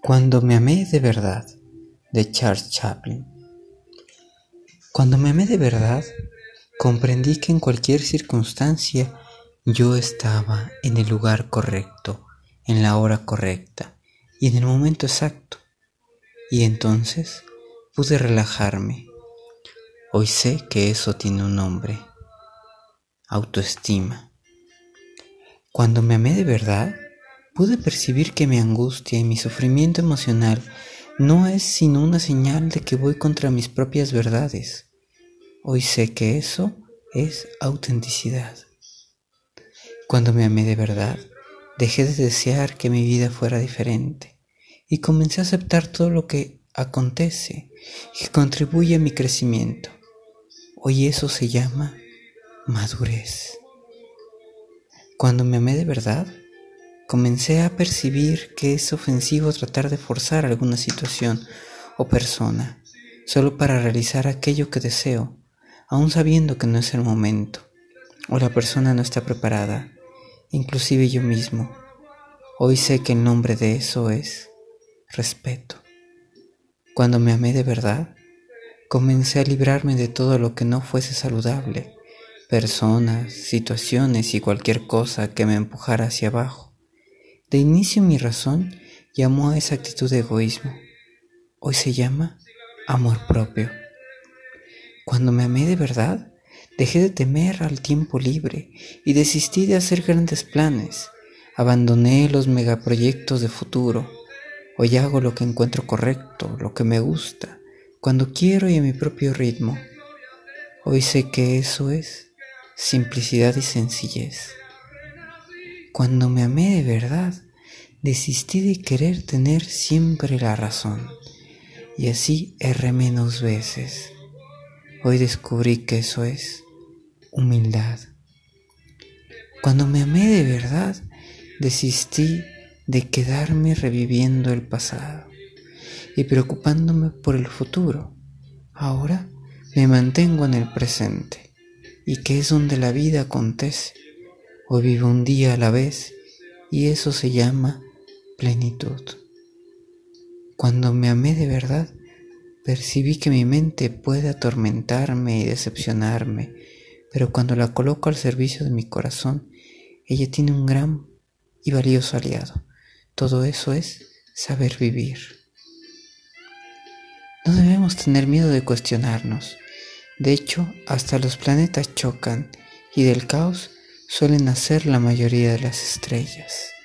Cuando me amé de verdad, de Charles Chaplin. Cuando me amé de verdad, comprendí que en cualquier circunstancia yo estaba en el lugar correcto, en la hora correcta y en el momento exacto. Y entonces pude relajarme. Hoy sé que eso tiene un nombre, autoestima. Cuando me amé de verdad, pude percibir que mi angustia y mi sufrimiento emocional no es sino una señal de que voy contra mis propias verdades. Hoy sé que eso es autenticidad. Cuando me amé de verdad, dejé de desear que mi vida fuera diferente y comencé a aceptar todo lo que acontece y contribuye a mi crecimiento. Hoy eso se llama madurez. Cuando me amé de verdad, comencé a percibir que es ofensivo tratar de forzar alguna situación o persona solo para realizar aquello que deseo, aun sabiendo que no es el momento o la persona no está preparada, inclusive yo mismo. Hoy sé que el nombre de eso es respeto. Cuando me amé de verdad, comencé a librarme de todo lo que no fuese saludable, personas, situaciones y cualquier cosa que me empujara hacia abajo. De inicio mi razón llamó a esa actitud de egoísmo. Hoy se llama amor propio. Cuando me amé de verdad, dejé de temer al tiempo libre y desistí de hacer grandes planes. Abandoné los megaproyectos de futuro. Hoy hago lo que encuentro correcto, lo que me gusta, cuando quiero y a mi propio ritmo. Hoy sé que eso es simplicidad y sencillez. Cuando me amé de verdad, desistí de querer tener siempre la razón y así erré menos veces. Hoy descubrí que eso es humildad. Cuando me amé de verdad, desistí de quedarme reviviendo el pasado y preocupándome por el futuro. Ahora me mantengo en el presente y que es donde la vida acontece Hoy vivo un día a la vez y eso se llama plenitud. Cuando me amé de verdad, percibí que mi mente puede atormentarme y decepcionarme, pero cuando la coloco al servicio de mi corazón, ella tiene un gran y valioso aliado. Todo eso es saber vivir. No debemos tener miedo de cuestionarnos. De hecho, hasta los planetas chocan y del caos suelen nacer la mayoría de las estrellas.